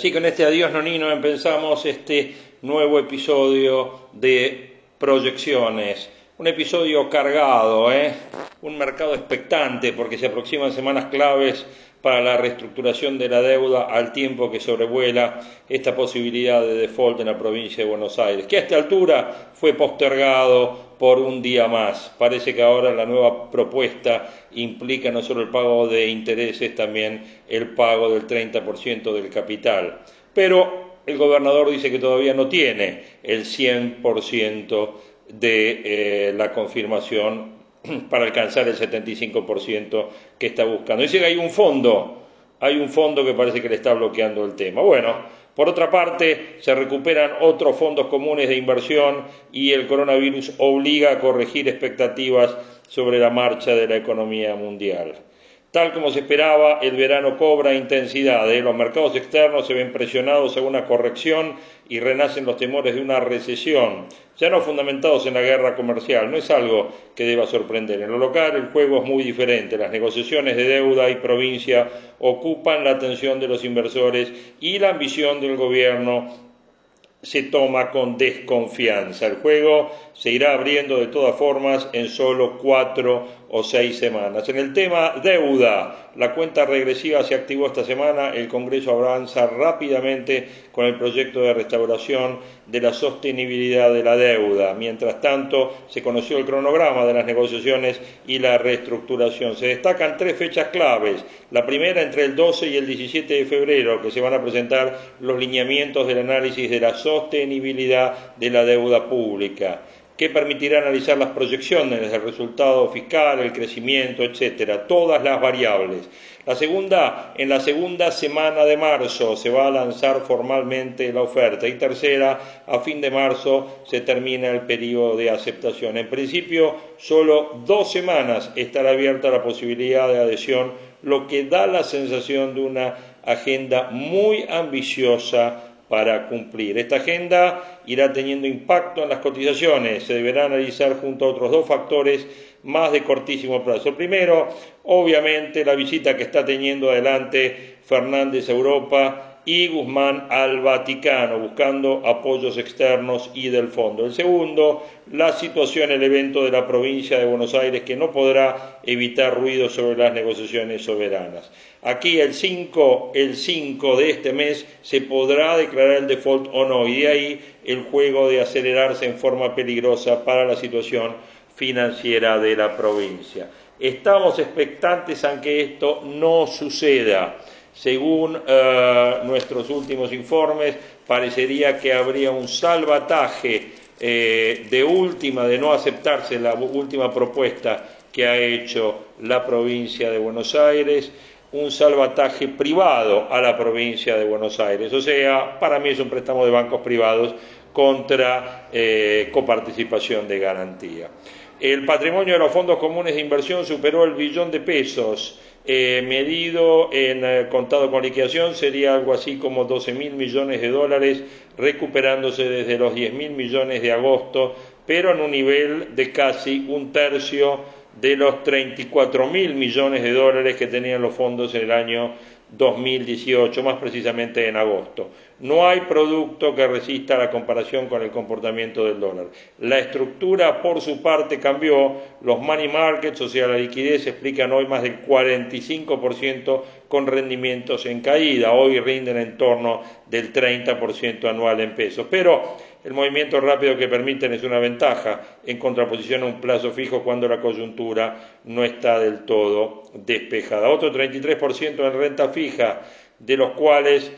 Así con este adiós nonino empezamos este nuevo episodio de proyecciones. Un episodio cargado, ¿eh? un mercado expectante porque se aproximan semanas claves para la reestructuración de la deuda al tiempo que sobrevuela esta posibilidad de default en la provincia de Buenos Aires, que a esta altura fue postergado por un día más. Parece que ahora la nueva propuesta implica no solo el pago de intereses, también el pago del 30% del capital. Pero el gobernador dice que todavía no tiene el 100% de eh, la confirmación para alcanzar el 75% que está buscando. Dice que hay un fondo, hay un fondo que parece que le está bloqueando el tema. Bueno, por otra parte, se recuperan otros fondos comunes de inversión y el coronavirus obliga a corregir expectativas sobre la marcha de la economía mundial. Tal como se esperaba, el verano cobra intensidad. ¿eh? Los mercados externos se ven presionados a una corrección y renacen los temores de una recesión, ya no fundamentados en la guerra comercial. No es algo que deba sorprender. En lo local el juego es muy diferente. Las negociaciones de deuda y provincia ocupan la atención de los inversores y la ambición del gobierno se toma con desconfianza. El juego se irá abriendo de todas formas en solo cuatro o seis semanas. En el tema deuda, la cuenta regresiva se activó esta semana, el Congreso avanza rápidamente con el proyecto de restauración de la sostenibilidad de la deuda. Mientras tanto, se conoció el cronograma de las negociaciones y la reestructuración. Se destacan tres fechas claves. La primera entre el 12 y el 17 de febrero, que se van a presentar los lineamientos del análisis de la sostenibilidad de la deuda pública que permitirá analizar las proyecciones del resultado fiscal, el crecimiento, etcétera, todas las variables. La segunda, en la segunda semana de marzo se va a lanzar formalmente la oferta y tercera, a fin de marzo se termina el periodo de aceptación. En principio, solo dos semanas estará abierta la posibilidad de adhesión, lo que da la sensación de una agenda muy ambiciosa para cumplir. Esta agenda irá teniendo impacto en las cotizaciones. Se deberá analizar junto a otros dos factores más de cortísimo plazo. El primero, obviamente, la visita que está teniendo adelante Fernández a Europa y Guzmán al Vaticano, buscando apoyos externos y del fondo. El segundo, la situación, el evento de la provincia de Buenos Aires, que no podrá evitar ruido sobre las negociaciones soberanas. Aquí el 5, el 5 de este mes se podrá declarar el default o no, y de ahí el juego de acelerarse en forma peligrosa para la situación financiera de la provincia. Estamos expectantes a que esto no suceda. Según eh, nuestros últimos informes, parecería que habría un salvataje eh, de última, de no aceptarse la última propuesta que ha hecho la provincia de Buenos Aires, un salvataje privado a la provincia de Buenos Aires. O sea, para mí es un préstamo de bancos privados contra eh, coparticipación de garantía. El patrimonio de los fondos comunes de inversión superó el billón de pesos eh, medido en eh, contado con liquidación sería algo así como 12 mil millones de dólares, recuperándose desde los 10 mil millones de agosto, pero en un nivel de casi un tercio de los 34 mil millones de dólares que tenían los fondos en el año 2018, más precisamente en agosto. No hay producto que resista la comparación con el comportamiento del dólar. La estructura, por su parte, cambió. Los money markets, o sea, la liquidez, explican hoy más del 45% con rendimientos en caída. Hoy rinden en torno del 30% anual en pesos. Pero el movimiento rápido que permiten es una ventaja en contraposición a un plazo fijo cuando la coyuntura no está del todo despejada. Otro 33% en renta fija, de los cuales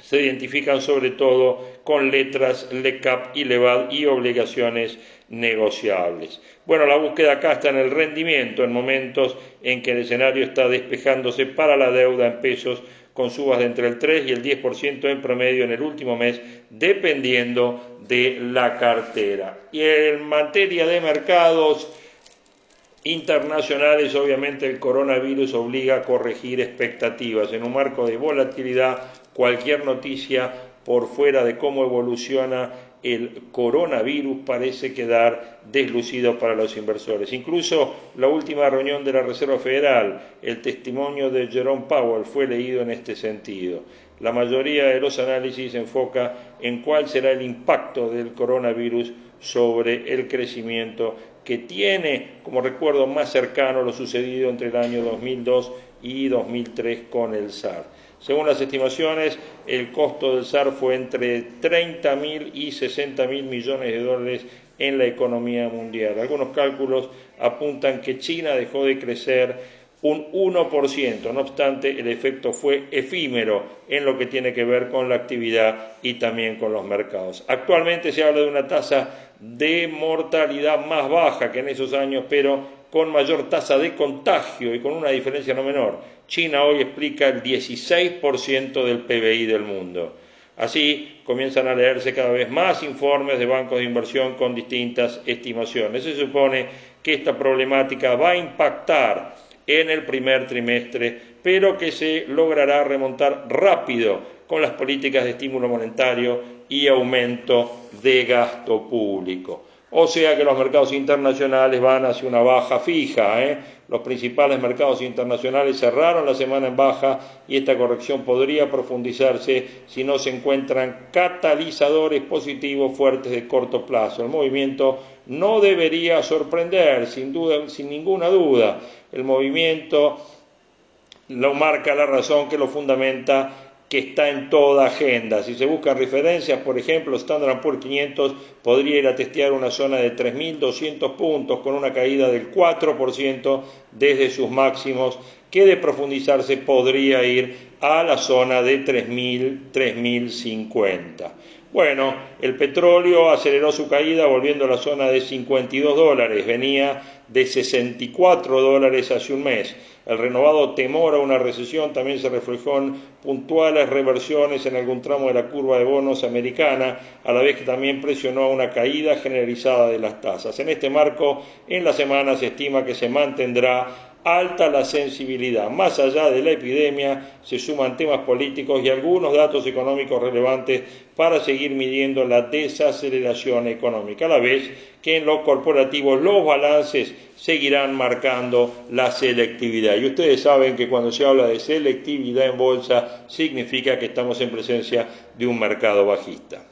se identifican sobre todo con letras LECAP y LEVAD y obligaciones negociables. Bueno, la búsqueda acá está en el rendimiento, en momentos en que el escenario está despejándose para la deuda en pesos con subas de entre el 3 y el 10% en promedio en el último mes, dependiendo de la cartera. Y en materia de mercados internacionales, obviamente el coronavirus obliga a corregir expectativas. En un marco de volatilidad, cualquier noticia por fuera de cómo evoluciona el coronavirus parece quedar deslucido para los inversores. Incluso la última reunión de la Reserva Federal, el testimonio de Jerome Powell fue leído en este sentido. La mayoría de los análisis se enfoca en cuál será el impacto del coronavirus sobre el crecimiento que tiene como recuerdo más cercano lo sucedido entre el año 2002 y 2003 con el SAR. Según las estimaciones, el costo del SAR fue entre 30 mil y 60 mil millones de dólares en la economía mundial. Algunos cálculos apuntan que China dejó de crecer un 1%, no obstante el efecto fue efímero en lo que tiene que ver con la actividad y también con los mercados. Actualmente se habla de una tasa de mortalidad más baja que en esos años, pero con mayor tasa de contagio y con una diferencia no menor. China hoy explica el 16% del PBI del mundo. Así comienzan a leerse cada vez más informes de bancos de inversión con distintas estimaciones. Se supone que esta problemática va a impactar en el primer trimestre, pero que se logrará remontar rápido con las políticas de estímulo monetario y aumento de gasto público. O sea que los mercados internacionales van hacia una baja fija. ¿eh? Los principales mercados internacionales cerraron la semana en baja y esta corrección podría profundizarse si no se encuentran catalizadores positivos fuertes de corto plazo. El movimiento no debería sorprender, sin, duda, sin ninguna duda. El movimiento lo marca la razón que lo fundamenta que está en toda agenda. Si se buscan referencias, por ejemplo, Standard Poor's 500 podría ir a testear una zona de 3.200 puntos con una caída del 4% desde sus máximos, que de profundizarse podría ir a la zona de 3.000, 3.050. Bueno, el petróleo aceleró su caída volviendo a la zona de 52 dólares, venía de 64 dólares hace un mes. El renovado temor a una recesión también se reflejó en puntuales reversiones en algún tramo de la curva de bonos americana, a la vez que también presionó a una caída generalizada de las tasas. En este marco, en la semana se estima que se mantendrá alta la sensibilidad. Más allá de la epidemia, se suman temas políticos y algunos datos económicos relevantes para seguir midiendo la desaceleración económica, a la vez que en lo corporativo los balances seguirán marcando la selectividad. Y ustedes saben que cuando se habla de selectividad en bolsa, significa que estamos en presencia de un mercado bajista.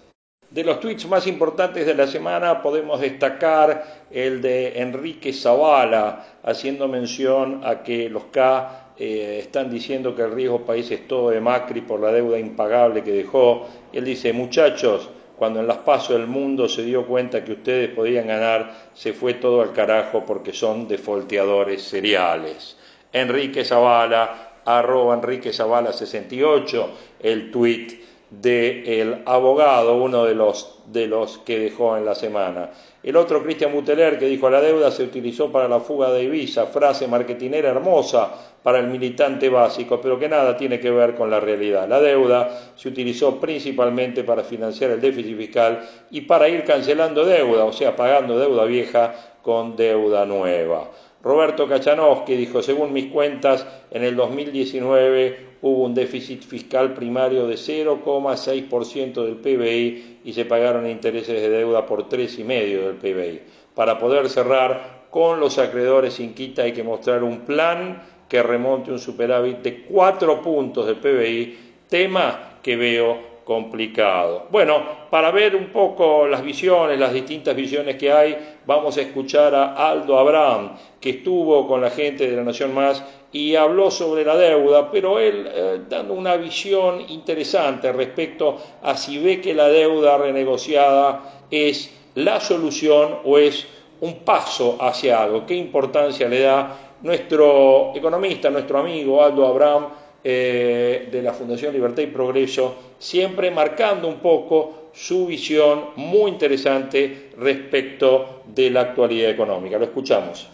De los tweets más importantes de la semana podemos destacar el de Enrique Zavala, haciendo mención a que los K eh, están diciendo que el riesgo país es todo de Macri por la deuda impagable que dejó. él dice, muchachos, cuando en las pasos del mundo se dio cuenta que ustedes podían ganar, se fue todo al carajo porque son defolteadores seriales. Enrique Zavala, arroba Enrique Zavala 68, el tweet del abogado, uno de los, de los que dejó en la semana. El otro, Cristian Buteler, que dijo la deuda se utilizó para la fuga de Ibiza, frase marketinera hermosa para el militante básico, pero que nada tiene que ver con la realidad. La deuda se utilizó principalmente para financiar el déficit fiscal y para ir cancelando deuda, o sea, pagando deuda vieja con deuda nueva. Roberto Kachanowski dijo, según mis cuentas, en el 2019 hubo un déficit fiscal primario de 0,6% del PBI y se pagaron intereses de deuda por 3,5% del PBI. Para poder cerrar con los acreedores sin quita hay que mostrar un plan que remonte un superávit de 4 puntos del PBI, tema que veo complicado. Bueno, para ver un poco las visiones, las distintas visiones que hay, vamos a escuchar a Aldo Abraham, que estuvo con la gente de la Nación Más y habló sobre la deuda, pero él eh, dando una visión interesante respecto a si ve que la deuda renegociada es la solución o es un paso hacia algo. ¿Qué importancia le da nuestro economista, nuestro amigo Aldo Abraham? Eh, de la Fundación Libertad y Progreso, siempre marcando un poco su visión muy interesante respecto de la actualidad económica. Lo escuchamos.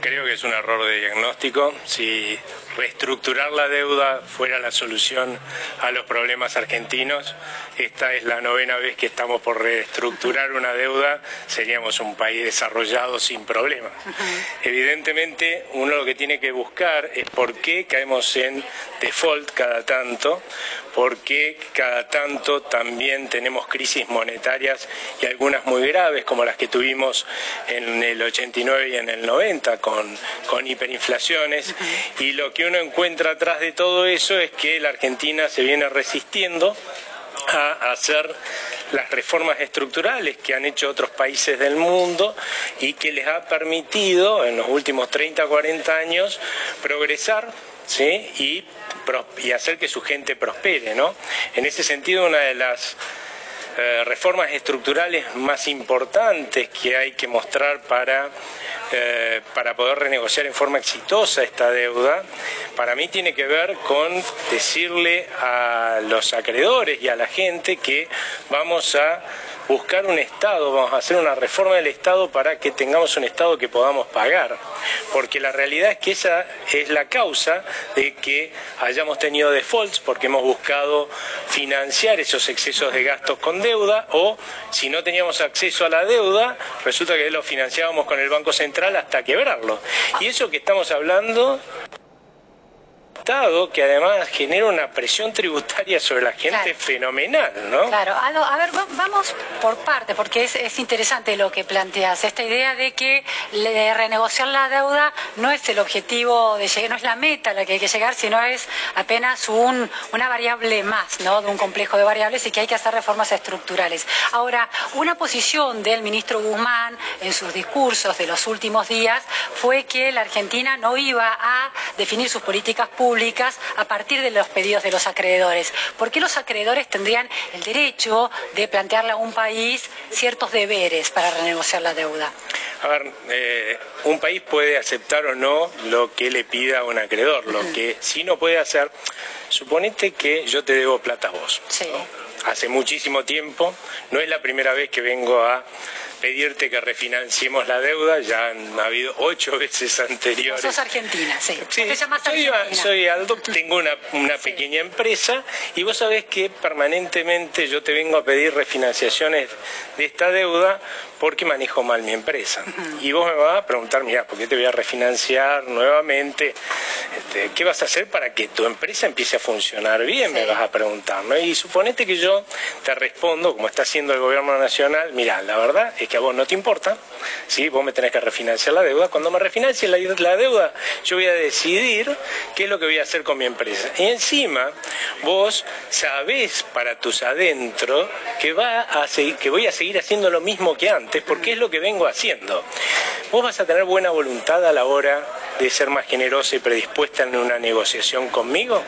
Creo que es un error de diagnóstico. Reestructurar la deuda fuera la solución a los problemas argentinos. Esta es la novena vez que estamos por reestructurar una deuda, seríamos un país desarrollado sin problemas. Evidentemente, uno lo que tiene que buscar es por qué caemos en default cada tanto, por qué cada tanto también tenemos crisis monetarias y algunas muy graves, como las que tuvimos en el 89 y en el 90 con, con hiperinflaciones. Y lo que uno encuentra atrás de todo eso es que la Argentina se viene resistiendo a hacer las reformas estructurales que han hecho otros países del mundo y que les ha permitido en los últimos 30 o 40 años progresar ¿sí? y, y hacer que su gente prospere. ¿no? En ese sentido, una de las eh, reformas estructurales más importantes que hay que mostrar para, eh, para poder renegociar en forma exitosa esta deuda, para mí tiene que ver con decirle a los acreedores y a la gente que vamos a buscar un Estado, vamos a hacer una reforma del Estado para que tengamos un Estado que podamos pagar. Porque la realidad es que esa es la causa de que hayamos tenido defaults, porque hemos buscado financiar esos excesos de gastos con deuda, o si no teníamos acceso a la deuda, resulta que lo financiábamos con el Banco Central hasta quebrarlo. Y eso que estamos hablando que además genera una presión tributaria sobre la gente fenomenal, ¿no? Claro, a ver, vamos por parte, porque es, interesante lo que planteas, esta idea de que renegociar la deuda no es el objetivo de llegar, no es la meta a la que hay que llegar, sino es apenas un, una variable más, ¿no? De un complejo de variables y que hay que hacer reformas estructurales. Ahora, una posición del ministro Guzmán en sus discursos de los últimos días fue que la Argentina no iba a definir sus políticas públicas a partir de los pedidos de los acreedores. ¿Por qué los acreedores tendrían el derecho de plantearle a un país ciertos deberes para renegociar la deuda? A ver, eh, un país puede aceptar o no lo que le pida a un acreedor. Lo que sí no puede hacer, suponete que yo te debo plata a vos. Sí. Hace muchísimo tiempo, no es la primera vez que vengo a pedirte que refinanciemos la deuda, ya han habido ocho veces anteriores. Sos Argentina, sí. sí soy, soy, Aldo, tengo una, una pequeña empresa y vos sabés que permanentemente yo te vengo a pedir refinanciaciones de esta deuda porque manejo mal mi empresa. Y vos me vas a preguntar, mira, ¿por qué te voy a refinanciar nuevamente? Este, ¿Qué vas a hacer para que tu empresa empiece a funcionar bien? Me vas a preguntar, ¿no? Y suponete que yo te respondo, como está haciendo el gobierno nacional, mira, la verdad es que a vos no te importa, ¿sí? Vos me tenés que refinanciar la deuda. Cuando me refinancie la, la deuda, yo voy a decidir qué es lo que voy a hacer con mi empresa. Y encima, vos sabés para tus adentro que, va a que voy a seguir haciendo lo mismo que antes porque es lo que vengo haciendo. Vos vas a tener buena voluntad a la hora de ser más generosa y predispuesta en una negociación conmigo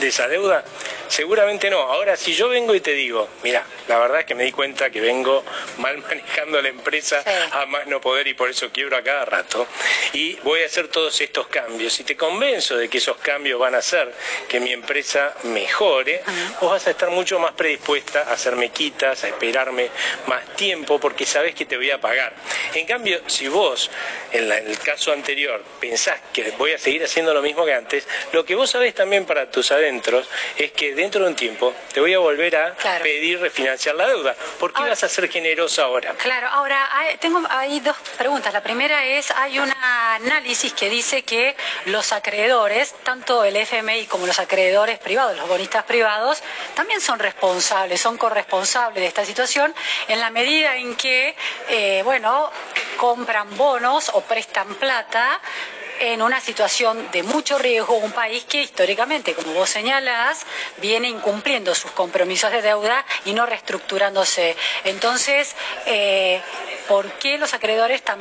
de esa deuda? Seguramente no. Ahora, si yo vengo y te digo, mira, la verdad es que me di cuenta que vengo mal manejando la empresa a más no poder y por eso quiebro a cada rato, y voy a hacer todos estos cambios, y te convenzo de que esos cambios van a hacer que mi empresa mejore, vos vas a estar mucho más predispuesta a hacerme quitas, a esperarme más tiempo, porque sabes que te voy a pagar. En cambio, si vos, en, el caso anterior, pensás que voy a seguir haciendo lo mismo que antes, lo que vos sabés también para tus adentros es que dentro de un tiempo te voy a volver a pedir refinanciar la deuda. ¿Por qué vas a ser generosa ahora? Claro, ahora tengo ahí dos preguntas. La primera es, hay un análisis que dice que los acreedores, tanto el FMI como los acreedores privados, los bonistas privados, también son responsables, son corresponsables de esta situación en la medida en que, eh, bueno, compran bonos o prestan plata en una situación de mucho riesgo, un país que históricamente, como vos señalás, viene incumpliendo sus compromisos de deuda y no reestructurándose. Entonces, eh, ¿por qué los acreedores, tan,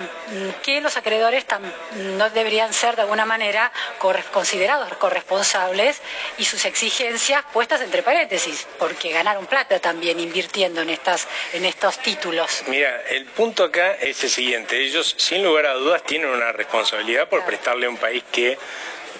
los acreedores no deberían ser de alguna manera considerados corresponsables y sus exigencias puestas entre paréntesis? Porque ganaron plata también invirtiendo en, estas, en estos títulos. Mira, el punto acá es el siguiente. Ellos, sin lugar a dudas, tienen una responsabilidad por prestar a un país que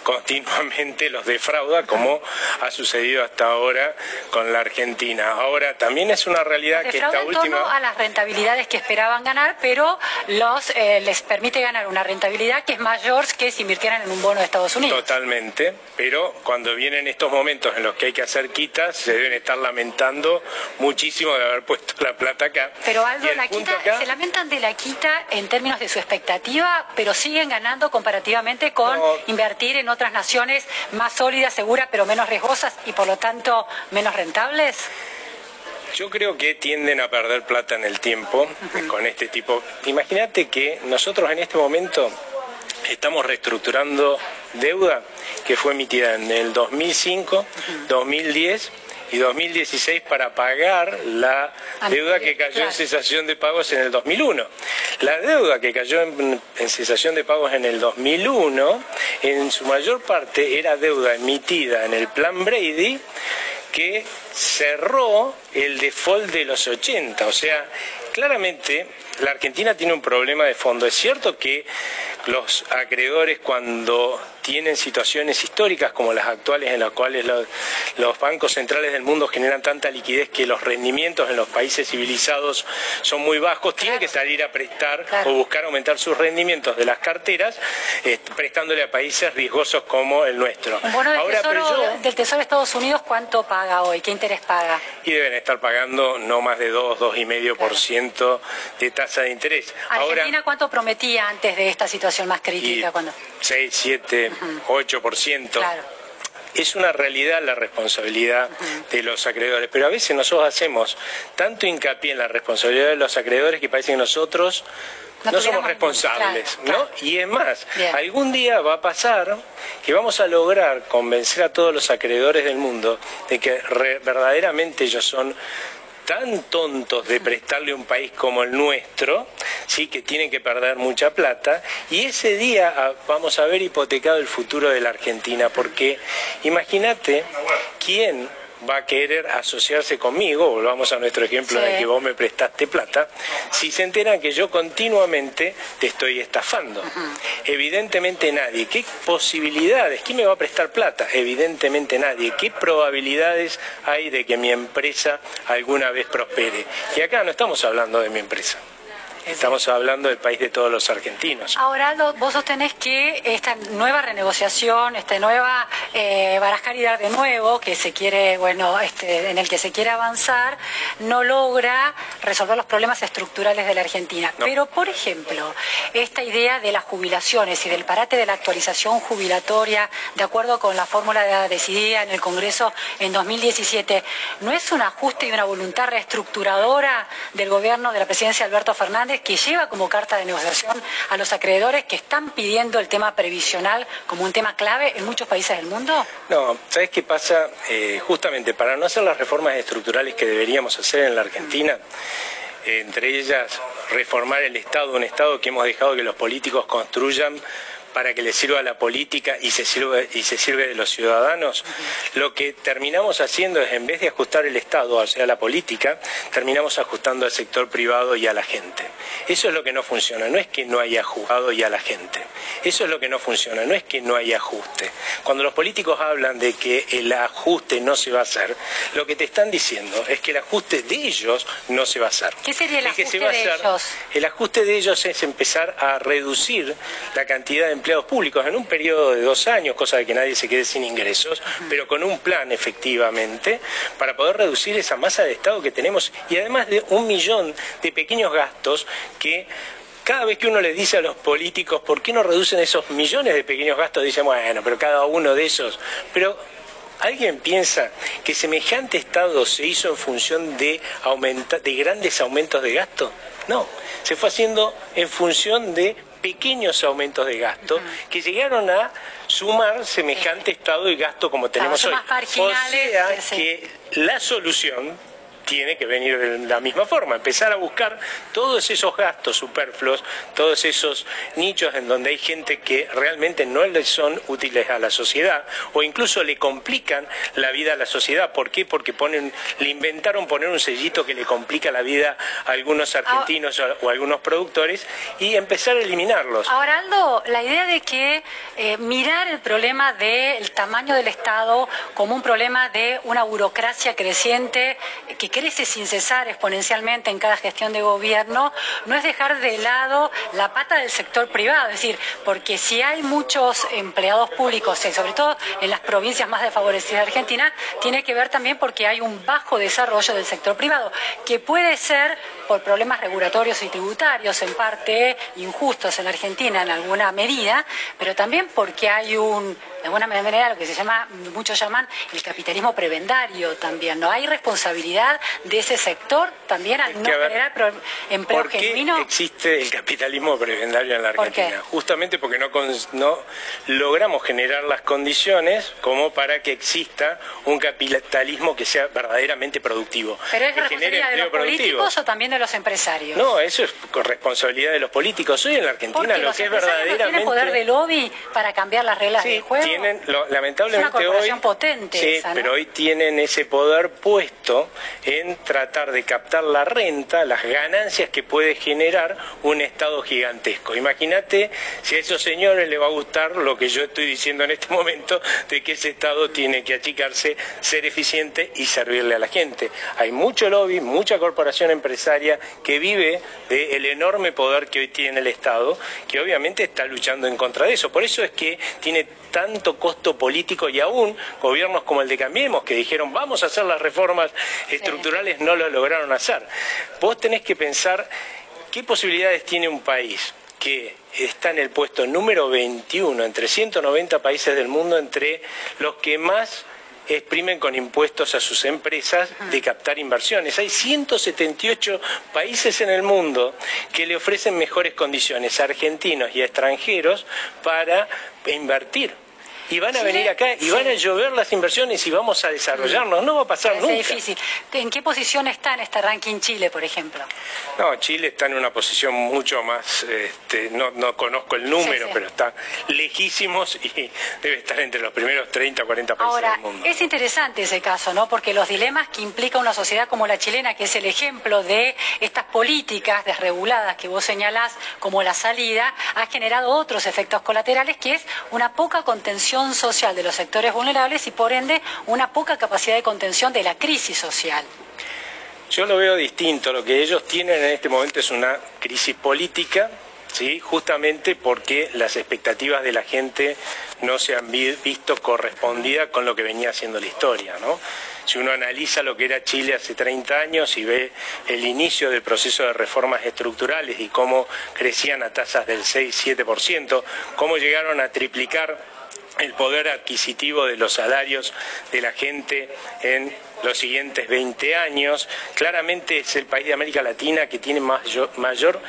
continuamente los defrauda, como ha sucedido hasta ahora con la Argentina. Ahora, también es una realidad que esta última... en torno a las rentabilidades que esperaban ganar, pero los eh, les permite ganar una rentabilidad que es mayor que si invirtieran en un bono de Estados Unidos. Totalmente, pero cuando vienen estos momentos en los que hay que hacer quitas, se deben estar lamentando muchísimo de haber puesto la plata acá. Pero algo, la quita, se lamentan de la quita en términos de su expectativa, pero siguen ganando comparativamente con invertir en otras naciones más sólidas, seguras, pero menos riesgosas y por lo tanto menos rentables? Yo creo que tienden a perder plata en el tiempo con este tipo. Imagínate que nosotros en este momento estamos reestructurando deuda que fue emitida en el 2005, 2010 y 2016 para pagar la deuda que cayó en cesación de pagos en el 2001. La deuda que cayó en, cesación de pagos en el 2001, en su mayor parte era deuda emitida en el plan Brady que cerró el default de los 80. O sea, claramente la Argentina tiene un problema de fondo. Es cierto que los acreedores cuando tienen situaciones históricas como las actuales en las cuales los, bancos centrales del mundo generan tanta liquidez que los rendimientos en los países civilizados son muy bajos, tienen que salir a prestar o buscar aumentar sus rendimientos de las carteras eh, prestándole a países riesgosos como el nuestro. Un bono del, tesoro, del Tesoro de Estados Unidos, ¿cuánto paga hoy? ¿Qué interés paga? Y deben estar pagando no más de 2, 2,5% de tasa de interés. ¿Argentina cuánto prometía antes de esta situación más crítica? cuando... 6, 7, 8%. Claro. Es una realidad la responsabilidad de los acreedores, pero a veces nosotros hacemos tanto hincapié en la responsabilidad de los acreedores que parece que nosotros no, somos responsables, ¿no? Y es más, algún día va a pasar que vamos a lograr convencer a todos los acreedores del mundo de que verdaderamente ellos son tan tontos de prestarle un país como el nuestro, sí que tienen que perder mucha plata, y ese día ah, vamos a ver hipotecado el futuro de la Argentina, porque imagínate quién va a querer asociarse conmigo, volvamos a nuestro ejemplo de que vos me prestaste plata, si se enteran que yo continuamente te estoy estafando. Evidentemente nadie. ¿Qué posibilidades? ¿Quién me va a prestar plata? Evidentemente nadie. ¿Qué probabilidades hay de que mi empresa alguna vez prospere? Y acá no estamos hablando de mi empresa. Estamos hablando del país de todos los argentinos. Ahora, vos sostenés que esta nueva renegociación, esta nueva eh, de nuevo, que se quiere, bueno, este, en el que se quiere avanzar, no logra resolver los problemas estructurales de la Argentina. Pero, por ejemplo, esta idea de las jubilaciones y del parate de la actualización jubilatoria, de acuerdo con la fórmula decidida en el Congreso en 2017, ¿no es un ajuste y una voluntad reestructuradora del gobierno de la presidencia de Alberto Fernández? Que lleva como carta de negociación a los acreedores que están pidiendo el tema previsional como un tema clave en muchos países del mundo? No, ¿sabes qué pasa? Eh, justamente para no hacer las reformas estructurales que deberíamos hacer en la Argentina, entre ellas reformar el Estado, un Estado que hemos dejado que los políticos construyan para que le sirva a la política y se sirve, y se sirve de los ciudadanos, lo que terminamos haciendo es, en vez de ajustar el Estado, o sea, la política, terminamos ajustando al sector privado y a la gente. Eso es lo que no funciona, no es que no haya juzgado y a la gente. Eso es lo que no funciona, no es que no haya ajuste. Cuando los políticos hablan de que el ajuste no se va a hacer, lo que te están diciendo es que el ajuste de ellos no se va a hacer. ¿Qué sería el ajuste de ellos? El ajuste de ellos es empezar a reducir la cantidad de empleados públicos en un periodo de dos años, cosa de que nadie se quede sin ingresos, pero con un plan efectivamente para poder reducir esa masa de Estado que tenemos y además de un millón de pequeños gastos que cada vez que uno le dice a los políticos por qué no reducen esos millones de pequeños gastos, dicen, bueno, pero cada uno de esos, pero ¿Alguien piensa que semejante Estado se hizo en función de, de grandes aumentos de gasto? No, se fue haciendo en función de pequeños aumentos de gasto que llegaron a sumar semejante estado de gasto como tenemos hoy. O sea que la solución tiene que venir de la misma forma, empezar a buscar todos esos gastos superfluos, todos esos nichos en donde hay gente que realmente no le son útiles a la sociedad o incluso le complican la vida a la sociedad. ¿Por qué? Porque ponen, le inventaron poner un sellito que le complica la vida a algunos argentinos o a algunos productores y empezar a eliminarlos. Ahora, Aldo, la idea de que eh, mirar el problema del tamaño del Estado como un problema de una burocracia creciente que sin cesar exponencialmente en cada gestión de gobierno, no es dejar de lado la pata del sector privado, es decir, porque si hay muchos empleados públicos, y sobre todo en las provincias más desfavorecidas de Argentina, tiene que ver también porque hay un bajo desarrollo del sector privado, que puede ser por problemas regulatorios y tributarios, en parte injustos en Argentina en alguna medida, pero también porque hay un de alguna manera lo que se llama, muchos llaman el capitalismo prebendario también, ¿no? Hay responsabilidad de ese sector también al no generar empleo ¿por qué existe el capitalismo prebendario en la Argentina? Justamente porque no, no logramos generar las condiciones como para que exista un capitalismo que sea verdaderamente productivo. ¿Pero es responsabilidad de los políticos o también de los empresarios? No, eso es responsabilidad de los políticos. Hoy en la Argentina lo que es verdaderamente... No tienen poder de lobby para cambiar las reglas del juego? tienen, lamentablemente hoy, potente sí, pero hoy tienen ese poder puesto en tratar de captar la renta, las ganancias que puede generar un Estado gigantesco. Imagínate si a esos señores les va a gustar lo que yo estoy diciendo en este momento de que ese Estado tiene que achicarse, ser eficiente y servirle a la gente. Hay mucho lobby, mucha corporación empresaria que vive del enorme poder que hoy tiene el Estado, que obviamente está luchando en contra de eso. Por eso es que tiene tanto costo político y aún gobiernos como el de Cambiemos, que dijeron vamos a hacer las reformas estructurales, no lo lograron hacer. Vos tenés que pensar qué posibilidades tiene un país que está en el puesto número 21 entre 190 países del mundo, entre los que más exprimen con impuestos a sus empresas de captar inversiones. Hay 178 países en el mundo que le ofrecen mejores condiciones a argentinos y a extranjeros para invertir y van a venir acá y van a llover las inversiones y vamos a desarrollarnos. No va a pasar nunca. Es difícil. ¿En qué posición está en este ranking Chile, por ejemplo? No, Chile está en una posición mucho más, este, no, no conozco el número, pero está lejísimos y debe estar entre los primeros 30 o 40 países del mundo. Es interesante ese caso, ¿no? Porque los dilemas que implica una sociedad como la chilena, que es el ejemplo de estas políticas desreguladas que vos señalás como la salida, ha generado otros efectos colaterales, que es una poca contención social de los sectores vulnerables y por ende una poca capacidad de contención de la crisis social. Yo lo veo distinto. Lo que ellos tienen en este momento es una crisis política, ¿sí? justamente porque las expectativas de la gente no se han visto correspondidas con lo que venía haciendo la historia. ¿no? Si uno analiza lo que era Chile hace 30 años y ve el inicio del proceso de reformas estructurales y cómo crecían a tasas del 6-7%, cómo llegaron a triplicar el poder adquisitivo de los salarios de la gente en los siguientes 20 años. Claramente es el país de América Latina que tiene mayor, mayor,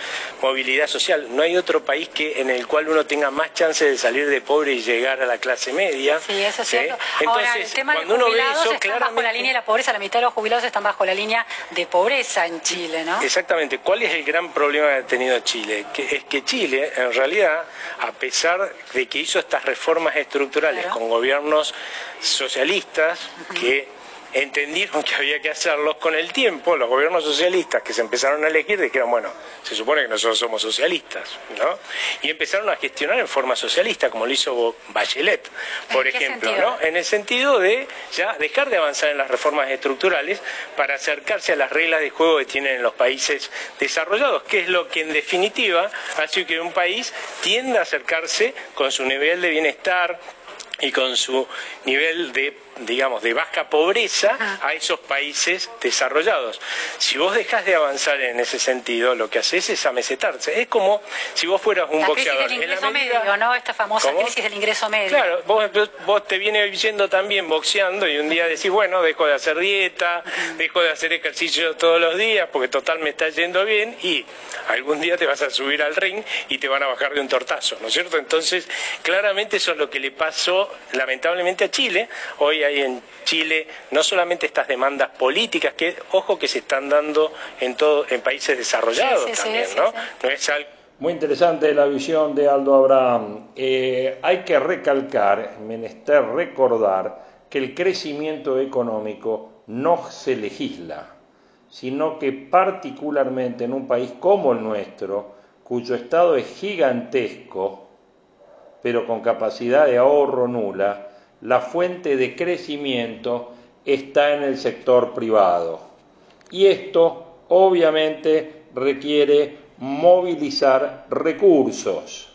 movilidad social. No hay otro país que en el cual uno tenga más chance de salir de pobre y llegar a la clase media. Sí, eso es cierto. Entonces, el tema cuando de los jubilados uno ve eso, bajo la línea de la pobreza, la mitad de los jubilados están bajo la línea de pobreza en Chile, ¿no? Exactamente. ¿Cuál es el gran problema que ha tenido Chile? Que es que Chile, en realidad, a pesar de que hizo estas reformas estructurales con gobiernos socialistas que entendieron que había que hacerlos con el tiempo, los gobiernos socialistas que se empezaron a elegir dijeron, bueno, se supone que nosotros somos socialistas, ¿no? Y empezaron a gestionar en forma socialista, como lo hizo Bachelet, por ejemplo, ¿no? En el sentido de ya dejar de avanzar en las reformas estructurales para acercarse a las reglas de juego que tienen en los países desarrollados, que es lo que en definitiva hace que un país tienda a acercarse con su nivel de bienestar, y con su nivel de digamos, de baja pobreza a esos países desarrollados. Si vos dejas de avanzar en ese sentido, lo que haces es amesetarse. Es como si vos fueras un boxeador. Crisis del ingreso medio, ¿no? Esta famosa crisis del ingreso medio. Claro, vos, te vienes yendo también boxeando y un día decís, bueno, dejo de hacer dieta, dejo de hacer ejercicio todos los días porque total me está yendo bien y algún día te vas a subir al ring y te van a bajar de un tortazo, ¿no es cierto? Entonces, claramente eso es lo que le pasó lamentablemente a Chile. Hoy hay en Chile no solamente estas demandas políticas, que ojo que se están dando en, todo, en países desarrollados también, ¿no? No es algo muy interesante la visión de Aldo Abraham. Eh, hay que recalcar, menester recordar, que el crecimiento económico no se legisla, sino que particularmente en un país como el nuestro, cuyo estado es gigantesco, pero con capacidad de ahorro nula, la fuente de crecimiento está en el sector privado. Y esto obviamente requiere movilizar recursos,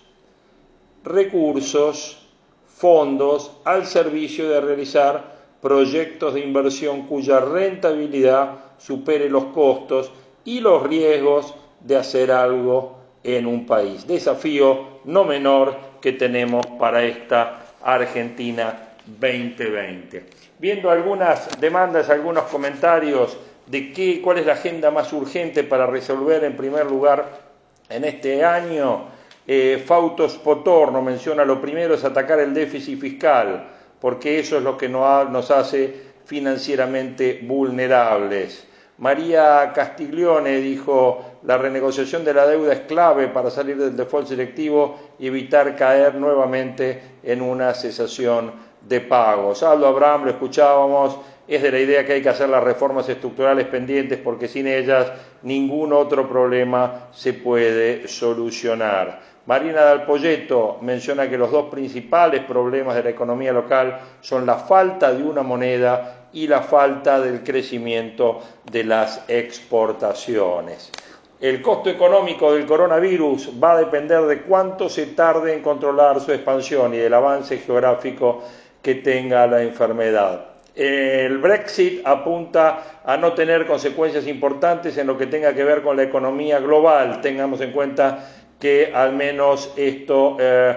recursos, fondos al servicio de realizar proyectos de inversión cuya rentabilidad supere los costos y los riesgos de hacer algo en un país. Desafío no menor que tenemos para esta Argentina 2020. Viendo algunas demandas, algunos comentarios de qué, cuál es la agenda más urgente para resolver en primer lugar en este año. Eh, Fautos Potorno menciona lo primero es atacar el déficit fiscal, porque eso es lo que nos hace financieramente vulnerables. María Castiglione dijo, la renegociación de la deuda es clave para salir del default selectivo y evitar caer nuevamente en una cesación de pagos. Aldo Abraham, lo escuchábamos, es de la idea que hay que hacer las reformas estructurales pendientes porque sin ellas ningún otro problema se puede solucionar. Marina Dalpolleto menciona que los dos principales problemas de la economía local son la falta de una moneda y la falta del crecimiento de las exportaciones. El costo económico del coronavirus va a depender de cuánto se tarde en controlar su expansión y del avance geográfico que tenga la enfermedad. El Brexit apunta a no tener consecuencias importantes en lo que tenga que ver con la economía global. Tengamos en cuenta que al menos esto eh,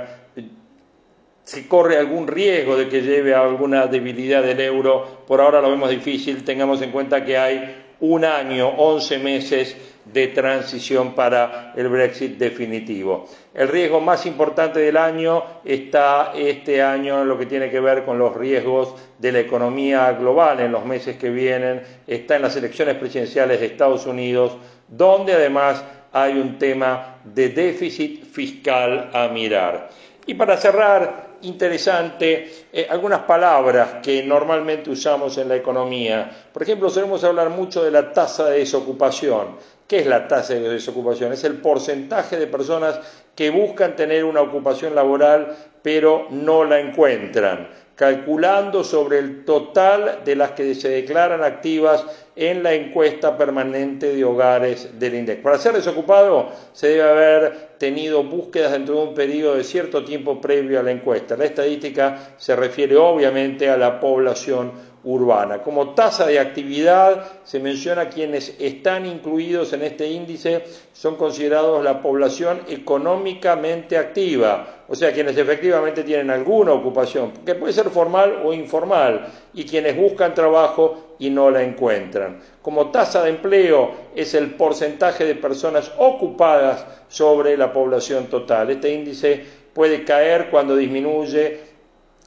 se corre algún riesgo de que lleve a alguna debilidad del euro. Por ahora lo vemos difícil. Tengamos en cuenta que hay un año, once meses de transición para el Brexit definitivo. El riesgo más importante del año está este año en lo que tiene que ver con los riesgos de la economía global en los meses que vienen, está en las elecciones presidenciales de Estados Unidos, donde además hay un tema de déficit fiscal a mirar. Y para cerrar, interesante eh, algunas palabras que normalmente usamos en la economía. Por ejemplo, solemos hablar mucho de la tasa de desocupación. ¿Qué es la tasa de desocupación? Es el porcentaje de personas que buscan tener una ocupación laboral pero no la encuentran, calculando sobre el total de las que se declaran activas en la encuesta permanente de hogares del INDEC. Para ser desocupado se debe haber tenido búsquedas dentro de un periodo de cierto tiempo previo a la encuesta. La estadística se refiere obviamente a la población urbana. Como tasa de actividad se menciona quienes están incluidos en este índice son considerados la población económicamente activa, o sea, quienes efectivamente tienen alguna ocupación, que puede ser formal o informal, y quienes buscan trabajo y no la encuentran. Como tasa de empleo es el porcentaje de personas ocupadas sobre la población total. Este índice puede caer cuando disminuye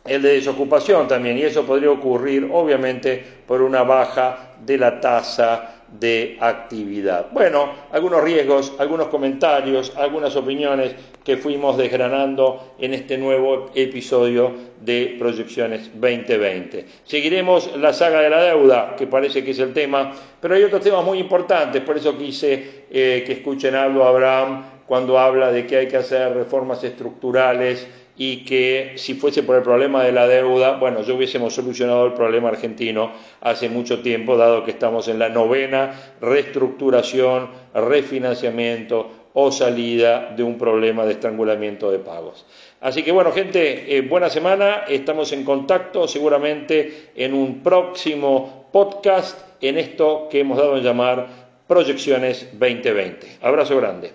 el de desocupación también, y eso podría ocurrir obviamente por una baja de la tasa de actividad. Bueno, algunos riesgos, algunos comentarios, algunas opiniones que fuimos desgranando en este nuevo episodio de Proyecciones 2020. Seguiremos la saga de la deuda, que parece que es el tema, pero hay otros temas muy importantes, por eso quise eh, que escuchen algo a Abraham cuando habla de que hay que hacer reformas estructurales y que si fuese por el problema de la deuda, bueno, ya hubiésemos solucionado el problema argentino hace mucho tiempo, dado que estamos en la novena reestructuración, refinanciamiento o salida de un problema de estrangulamiento de pagos. Así que bueno, gente, eh, buena semana, estamos en contacto seguramente en un próximo podcast en esto que hemos dado a llamar Proyecciones 2020. Abrazo grande.